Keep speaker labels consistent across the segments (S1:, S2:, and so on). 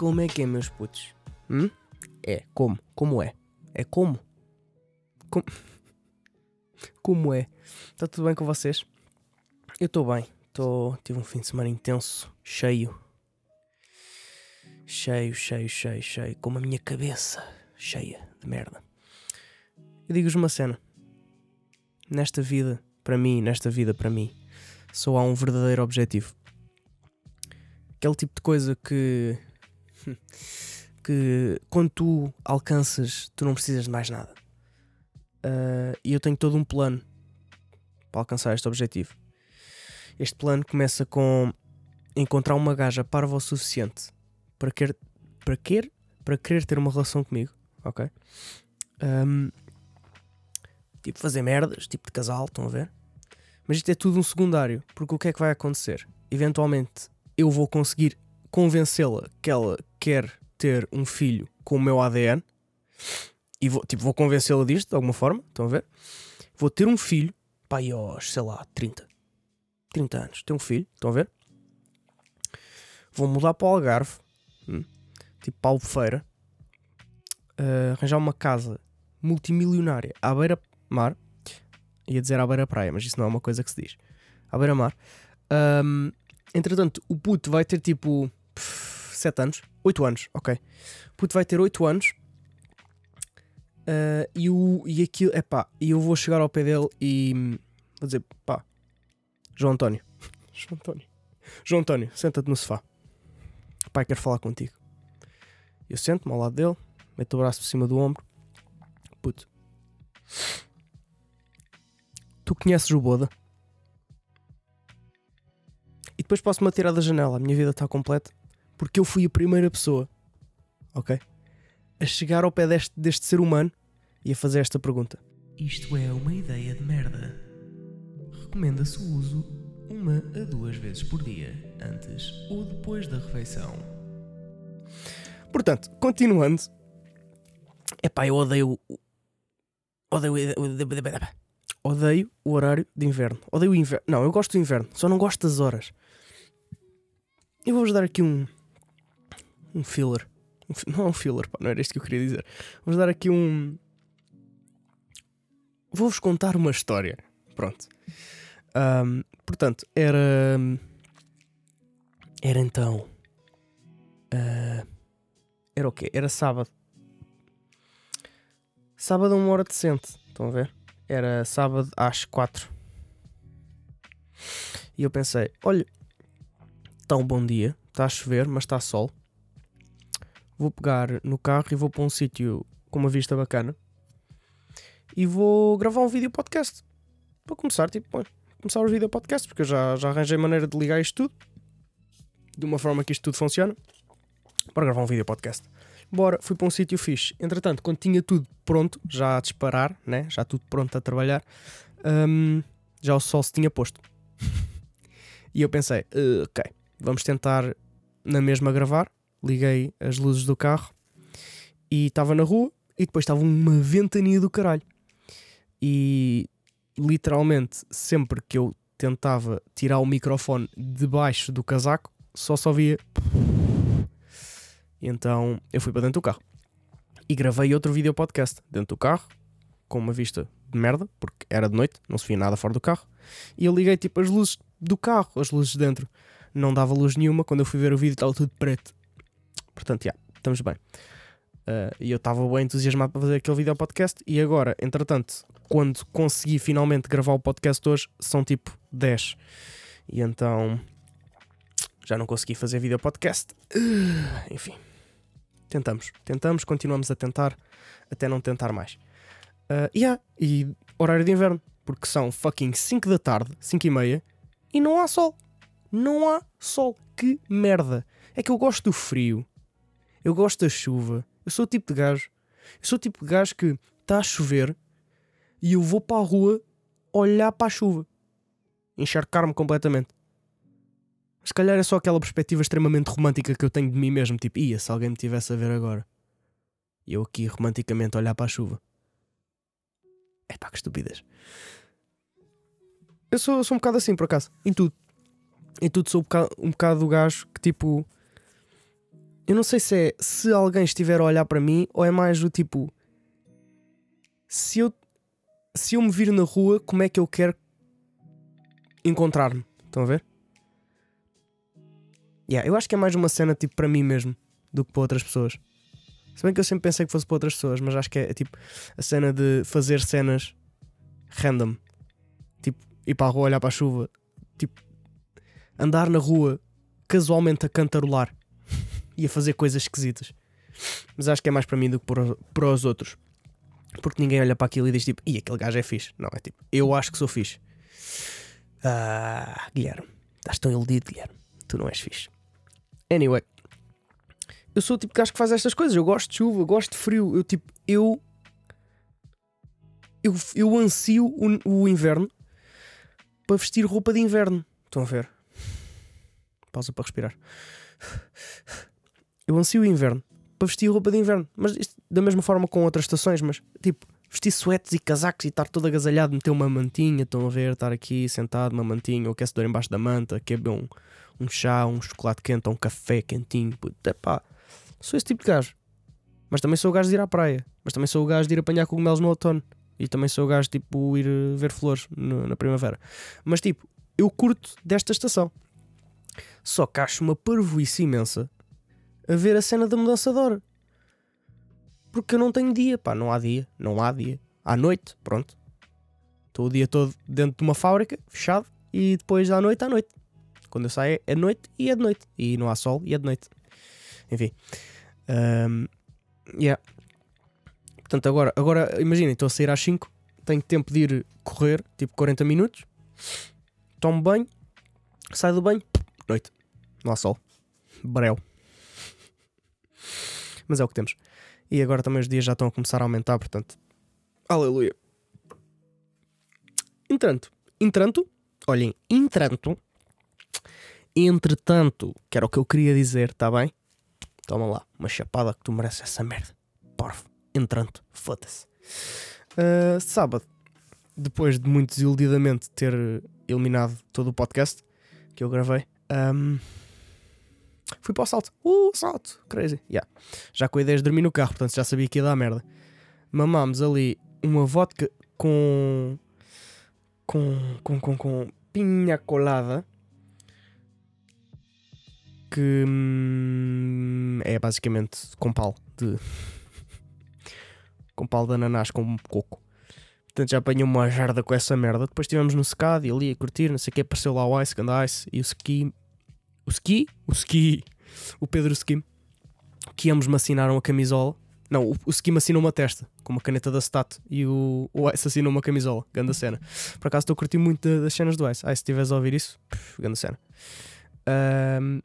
S1: como é que é, meus putos? Hum? É, como? Como é? É como? Como, como é? Está tudo bem com vocês? Eu estou bem. Tô... Tive um fim de semana intenso, cheio. Cheio, cheio, cheio, cheio. Com a minha cabeça cheia de merda. Eu digo-vos uma cena. Nesta vida, para mim, nesta vida, para mim, só há um verdadeiro objetivo. Aquele tipo de coisa que. que quando tu alcanças, tu não precisas de mais nada. Uh, e eu tenho todo um plano para alcançar este objetivo. Este plano começa com encontrar uma gaja parva o suficiente para querer, para querer, para querer ter uma relação comigo, ok? Um, tipo fazer merdas, tipo de casal, estão a ver? Mas isto é tudo um secundário, porque o que é que vai acontecer? Eventualmente eu vou conseguir convencê-la que ela quer ter um filho com o meu ADN e vou, tipo, vou convencê-la disto de alguma forma, estão a ver? Vou ter um filho, pai, aos, sei lá, 30, 30 anos, ter um filho, estão a ver? Vou mudar para o Algarve, hum, tipo para Albufeira, uh, arranjar uma casa multimilionária à beira-mar, ia dizer à beira-praia, mas isso não é uma coisa que se diz, à beira-mar. Um, entretanto, o puto vai ter tipo 7 anos, 8 anos, ok. Puto vai ter 8 anos. Uh, e, o, e aquilo, é pá, e eu vou chegar ao pé dele e vou dizer, pá, João António, João António, João António, senta-te no sofá, pai, quero falar contigo. Eu sento-me ao lado dele, meto o braço por cima do ombro, puto, tu conheces o Boda? E depois posso-me atirar da janela, a minha vida está completa, porque eu fui a primeira pessoa, ok? a chegar ao pé deste, deste ser humano e a fazer esta pergunta: Isto é uma ideia de merda. Recomenda-se o uso uma a duas vezes por dia, antes ou depois da refeição. Portanto, continuando. Epá, eu odeio. Odeio. Odeio o horário de inverno. Odeio o inverno. Não, eu gosto do inverno, só não gosto das horas. Eu vou-vos dar aqui um. Um filler. Não é um filler, pá, não era isto que eu queria dizer. Vamos dar aqui um. Vou-vos contar uma história. Pronto. Um, portanto, era. Era então. Uh, era o quê? Era sábado. Sábado a uma hora decente. Estão a ver? Era sábado às quatro. E eu pensei: olha, está um bom dia, está a chover, mas está sol vou pegar no carro e vou para um sítio com uma vista bacana e vou gravar um vídeo podcast. Para começar, tipo, bom, começar o vídeo podcast, porque eu já, já arranjei maneira de ligar isto tudo de uma forma que isto tudo funciona para gravar um vídeo podcast. Bora, fui para um sítio fixe. Entretanto, quando tinha tudo pronto, já a disparar, né? já tudo pronto a trabalhar, um, já o sol se tinha posto. e eu pensei, uh, ok, vamos tentar na mesma gravar, liguei as luzes do carro e estava na rua e depois estava uma ventania do caralho. E literalmente, sempre que eu tentava tirar o microfone debaixo do casaco, só só via. Então eu fui para dentro do carro e gravei outro vídeo podcast dentro do carro, com uma vista de merda, porque era de noite, não se via nada fora do carro. E eu liguei tipo as luzes do carro, as luzes de dentro. Não dava luz nenhuma. Quando eu fui ver o vídeo, estava tudo preto. Portanto, já, estamos bem. Uh, e eu estava bem entusiasmado para fazer aquele vídeo podcast. E agora, entretanto, quando consegui finalmente gravar o podcast hoje, são tipo 10. E então já não consegui fazer vídeo podcast. Uh, enfim, tentamos, tentamos, continuamos a tentar até não tentar mais. Uh, yeah, e horário de inverno, porque são fucking 5 da tarde, 5 e meia, e não há sol. Não há sol. Que merda. É que eu gosto do frio. Eu gosto da chuva. Eu sou o tipo de gajo. Eu sou o tipo de gajo que está a chover e eu vou para a rua olhar para a chuva. Encharcar-me completamente. Se calhar é só aquela perspectiva extremamente romântica que eu tenho de mim mesmo. Tipo, ia, se alguém me tivesse a ver agora. E eu aqui romanticamente olhar para a chuva. É pá, que estupidez. Eu sou, sou um bocado assim, por acaso. Em tudo. Em tudo sou um bocado, um bocado do gajo que tipo Eu não sei se é se alguém estiver a olhar para mim ou é mais do tipo. Se eu, se eu me vir na rua, como é que eu quero encontrar-me? Estão a ver? Yeah, eu acho que é mais uma cena tipo para mim mesmo do que para outras pessoas. Se bem que eu sempre pensei que fosse para outras pessoas, mas acho que é, é tipo a cena de fazer cenas random. Tipo, ir para a rua olhar para a chuva. Tipo, andar na rua casualmente a cantarolar e a fazer coisas esquisitas. Mas acho que é mais para mim do que para, os outros. Porque ninguém olha para aquilo e diz tipo, e aquele gajo é fixe. Não, é tipo, eu acho que sou fixe. Ah, Guilherme, estás tão iludido, Guilherme. Tu não és fixe. Anyway, eu sou o tipo de gajo que faz estas coisas. Eu gosto de chuva, eu gosto de frio. Eu tipo, eu. Eu, eu ansio o, o inverno para vestir roupa de inverno. Estão a ver? Pausa para respirar. Eu ansio o inverno para vestir roupa de inverno. Mas isto, da mesma forma com outras estações, mas tipo, vestir suetes e casacos e estar todo agasalhado, meter uma mantinha, estão a ver, estar aqui sentado, uma mantinha, o aquecedor embaixo da manta, que é um, um chá, um chocolate quente ou um café quentinho. Puta, pá, sou esse tipo de gajo. Mas também sou o gajo de ir à praia. Mas também sou o gajo de ir apanhar cogumelos no outono. E também sou o gajo tipo ir eh, ver flores no, na primavera. Mas tipo, eu curto desta estação. Só que acho uma parvoíce imensa a ver a cena da mudança de hora. Porque eu não tenho dia, pá, não há dia, não há dia. À noite, pronto. Estou o dia todo dentro de uma fábrica, fechado, e depois à noite, à noite. Quando eu saio é noite e é de noite. E não há sol e é de noite. Enfim. Um, yeah. Portanto, agora, agora imaginem, estou a sair às 5, tenho tempo de ir correr, tipo 40 minutos, tomo banho, saio do banho, noite. Não há sol. Breu. Mas é o que temos. E agora também os dias já estão a começar a aumentar, portanto. Aleluia. Entranto. Entranto. Olhem, entranto. Entretanto, que era o que eu queria dizer, tá bem? Toma lá, uma chapada que tu mereces essa merda. Porfa. Entranto. Foda-se. Uh, sábado, depois de muito desiludidamente ter eliminado todo o podcast que eu gravei, um, fui para o salto. Uh, salto! Crazy. Yeah. Já com a ideia de dormir no carro, portanto já sabia que ia dar merda. Mamámos ali uma vodka com. com. com. com, com pinha colada. Que hum, é basicamente com pau de. com pau de ananás com coco. Portanto já apanhei uma jarda com essa merda. Depois estivemos no secado e ali a curtir, não sei o que, apareceu lá o Ice, Ganda Ice e o ski o Ski, o Ski, o Pedro Ski, que ambos me assinaram a camisola. Não, o, o Ski me assinou uma testa com uma caneta da Stat e o, o Ice assinou uma camisola. Ganda cena. Por acaso estou a curtir muito das cenas do Ice. Ice, se estiveres a ouvir isso, pff, ganda cena. Um,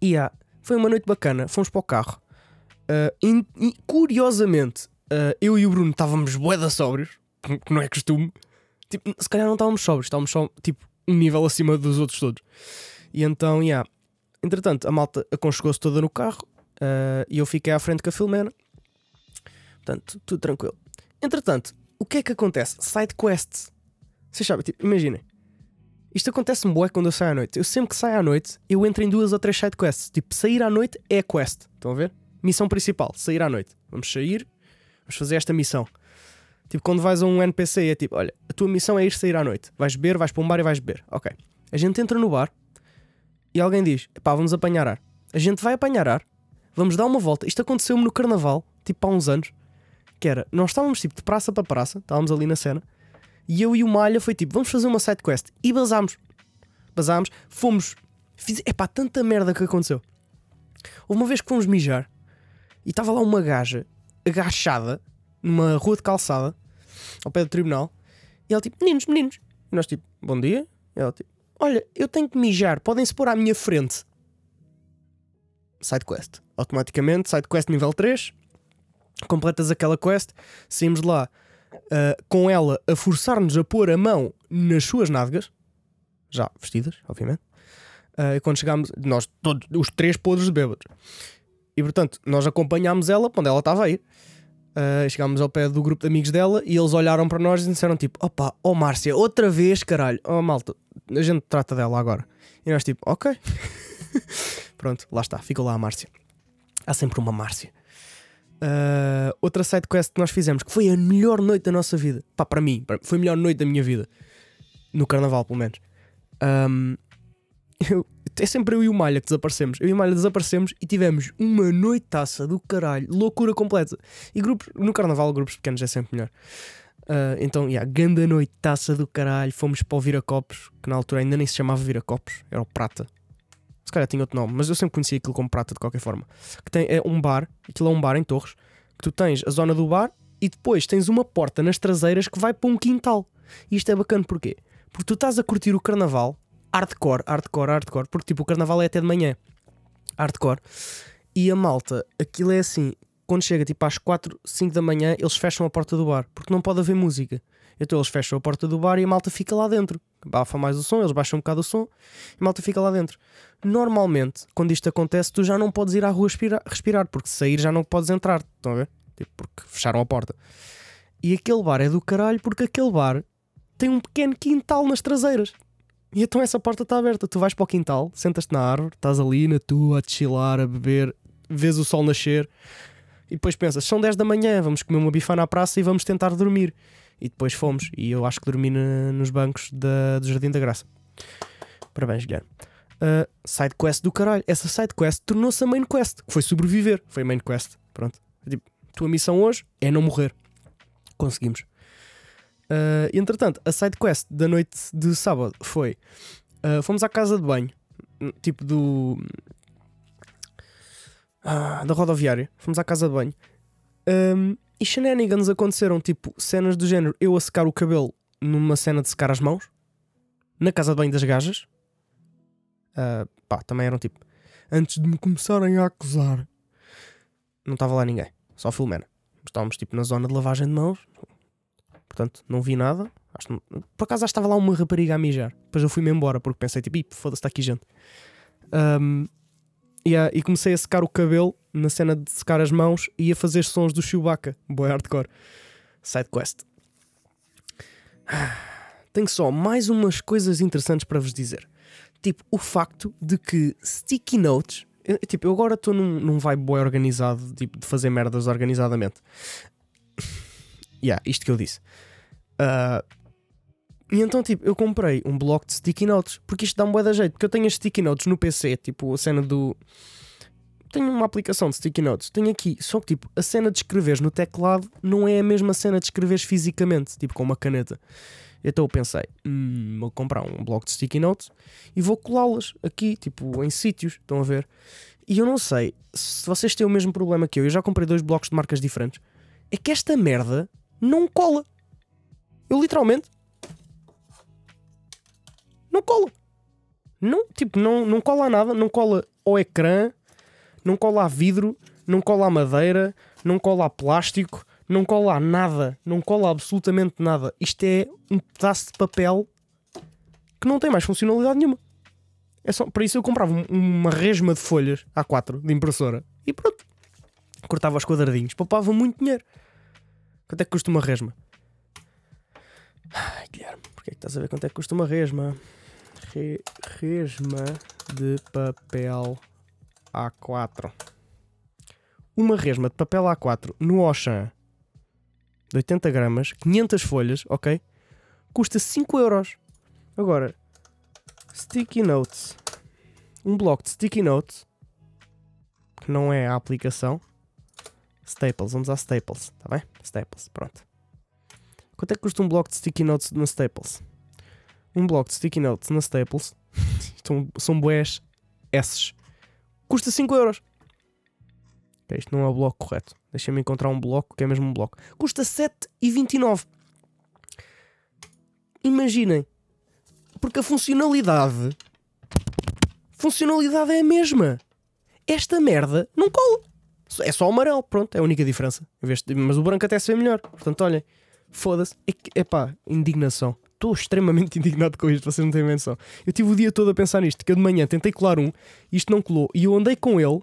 S1: e yeah, foi uma noite bacana. Fomos para o carro. Uh, in, in, curiosamente, uh, eu e o Bruno estávamos boeda sóbrios, que não é costume. Tipo, se calhar não estávamos sóbrios, estávamos só tipo um nível acima dos outros todos. E então, yeah. Entretanto, a malta aconchegou-se toda no carro uh, e eu fiquei à frente com a Filomena. Portanto, tudo tranquilo. Entretanto, o que é que acontece? Side quests. Vocês sabem, tipo, imaginem. Isto acontece-me bué quando eu saio à noite. Eu sempre que saio à noite, eu entro em duas ou três side quests. Tipo, sair à noite é quest. Estão a ver? Missão principal, sair à noite. Vamos sair, vamos fazer esta missão. Tipo, quando vais a um NPC é tipo, olha, a tua missão é ir sair à noite. Vais beber, vais para um bar e vais beber. Ok. A gente entra no bar, e alguém diz: pá, vamos apanhar ar. A gente vai apanhar ar, vamos dar uma volta. Isto aconteceu-me no carnaval, tipo há uns anos, que era: nós estávamos tipo de praça para praça, estávamos ali na cena, e eu e o Malha foi tipo: vamos fazer uma side quest. E basámos. Basámos, fomos. Fiz, epá, tanta merda que aconteceu. Houve uma vez que fomos mijar e estava lá uma gaja agachada numa rua de calçada ao pé do tribunal e ela tipo, meninos, meninos. E nós tipo, bom dia. E ela tipo, Olha, eu tenho que mijar, podem-se pôr à minha frente. Side quest. Automaticamente, side quest nível 3. Completas aquela quest, saímos lá uh, com ela a forçar-nos a pôr a mão nas suas nádegas, já vestidas, obviamente. Uh, e quando chegámos, nós todos, os três podres de bêbados. E portanto, nós acompanhámos ela quando ela estava a ir. Uh, chegámos ao pé do grupo de amigos dela e eles olharam para nós e disseram tipo: opa, oh Márcia, outra vez, caralho, oh malta, a gente trata dela agora. E nós tipo, ok. Pronto, lá está, ficou lá a Márcia. Há sempre uma Márcia. Uh, outra side quest que nós fizemos, que foi a melhor noite da nossa vida. Pá, para mim, foi a melhor noite da minha vida. No carnaval, pelo menos. Um, eu, é sempre eu e o Malha que desaparecemos. Eu e o Malha desaparecemos e tivemos uma noitaça do caralho, loucura completa. E grupos, no carnaval, grupos pequenos é sempre melhor. Uh, então, yeah, ganda noitaça do caralho. Fomos para o Viracopos, que na altura ainda nem se chamava Viracopos, era o Prata. Se calhar tinha outro nome, mas eu sempre conhecia aquilo como Prata de qualquer forma. Que tem, é um bar, aquilo é um bar em Torres, que tu tens a zona do bar e depois tens uma porta nas traseiras que vai para um quintal. E isto é bacana porquê? Porque tu estás a curtir o carnaval hardcore, hardcore, hardcore, porque tipo o carnaval é até de manhã, hardcore, e a malta, aquilo é assim, quando chega tipo às 4, 5 da manhã, eles fecham a porta do bar, porque não pode haver música. Então eles fecham a porta do bar e a malta fica lá dentro. Bafa mais o som, eles baixam um bocado o som e a malta fica lá dentro. Normalmente, quando isto acontece, tu já não podes ir à rua respirar, porque sair já não podes entrar. Estão a ver? Tipo, porque fecharam a porta. E aquele bar é do caralho porque aquele bar tem um pequeno quintal nas traseiras. E então essa porta está aberta. Tu vais para o quintal, sentas-te na árvore, estás ali na tua, a chilar, a beber, vês o sol nascer e depois pensas: são 10 da manhã, vamos comer uma bifana à praça e vamos tentar dormir. E depois fomos. E eu acho que dormi na, nos bancos da, do Jardim da Graça. Parabéns, Guilherme. Uh, side quest do caralho. Essa side quest tornou-se a main quest, que foi sobreviver. Foi main quest. Pronto. Tipo, tua missão hoje é não morrer. Conseguimos. Uh, entretanto, a side quest da noite de sábado foi: uh, fomos à casa de banho, tipo do. Uh, da rodoviária. Fomos à casa de banho. Um, e shenanigans aconteceram, tipo, cenas do género: eu a secar o cabelo numa cena de secar as mãos, na casa de banho das gajas. Uh, pá, também eram tipo: antes de me começarem a acusar, não estava lá ninguém, só Filomena. Estávamos tipo na zona de lavagem de mãos, portanto não vi nada. Acho, por acaso estava lá uma rapariga a mijar. Depois eu fui-me embora porque pensei tipo, foda-se, está aqui gente. Um, yeah, e comecei a secar o cabelo na cena de secar as mãos e a fazer sons do Chewbacca. Boy hardcore. Side quest. Tenho só mais umas coisas interessantes para vos dizer. Tipo, o facto de que sticky notes. Eu, tipo, eu agora estou num, num vibe boy organizado, tipo, de fazer merdas organizadamente. yeah, isto que eu disse. Uh, e então, tipo, eu comprei um bloco de sticky notes, porque isto dá um bué da jeito, porque eu tenho as sticky notes no PC, tipo, a cena do. Tenho uma aplicação de sticky notes, tenho aqui, só que, tipo, a cena de escreveres no teclado não é a mesma cena de escreveres fisicamente, tipo, com uma caneta. Então eu pensei, hum, vou comprar um bloco de sticky notes e vou colá-las aqui, tipo, em sítios, estão a ver? E eu não sei se vocês têm o mesmo problema que eu, eu já comprei dois blocos de marcas diferentes, é que esta merda não cola. Eu literalmente não cola. Não, tipo, não, não cola a nada, não cola ao ecrã, não cola a vidro, não cola a madeira, não cola a plástico, não cola a nada, não cola absolutamente nada. Isto é um pedaço de papel que não tem mais funcionalidade nenhuma. É só, para isso eu comprava uma resma de folhas A4 de impressora e pronto. Cortava os quadradinhos, poupava muito dinheiro. Quanto é que custa uma resma? Ai, Guilherme, porquê é que estás a ver quanto é que custa uma resma? Re, resma de papel A4. Uma resma de papel A4 no Auchan de 80 gramas, 500 folhas, ok? Custa 5 euros. Agora, Sticky Notes. Um bloco de Sticky Notes, que não é a aplicação. Staples, vamos a Staples, tá bem? Staples, pronto. Quanto é que custa um bloco de Sticky Notes na Staples? Um bloco de sticky notes na Staples, são, são boés S, custa 5 euros. Isto não é o bloco correto. Deixa-me encontrar um bloco que é mesmo um bloco. Custa 7,29. Imaginem. Porque a funcionalidade. Funcionalidade é a mesma. Esta merda não cola. É só o amarelo, pronto, é a única diferença. Mas o branco até se vê melhor. Portanto, olhem, foda-se. É pá, indignação estou extremamente indignado com isto, vocês não têm menção. Eu tive o dia todo a pensar nisto, que eu de manhã tentei colar um, isto não colou, e eu andei com ele,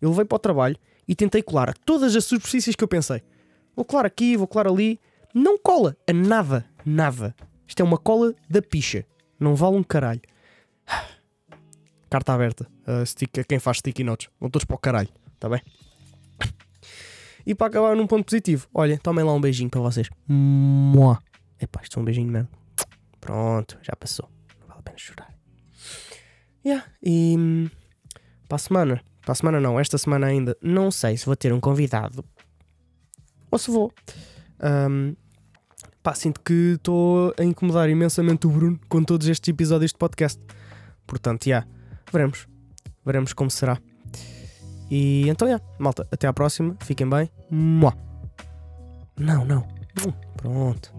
S1: ele veio para o trabalho e tentei colar todas as superfícies que eu pensei. Vou colar aqui, vou colar ali, não cola a nada, nada. Isto é uma cola da picha, não vale um caralho. Carta aberta. Uh, stick, quem faz sticky notes. Vão todos para o caralho, tá bem? E para acabar num ponto positivo, olha, tomem lá um beijinho para vocês. Mua. Epá, isto é um beijinho mesmo. Pronto, já passou. Não vale a pena chorar. Yeah, e hum, para a semana, para a semana não, esta semana ainda, não sei se vou ter um convidado ou se vou. Um, pá, sinto que estou a incomodar imensamente o Bruno com todos estes episódios de podcast. Portanto, já, yeah, veremos. Veremos como será. E então, já, malta, até à próxima. Fiquem bem. Mua. Não, não. Pronto.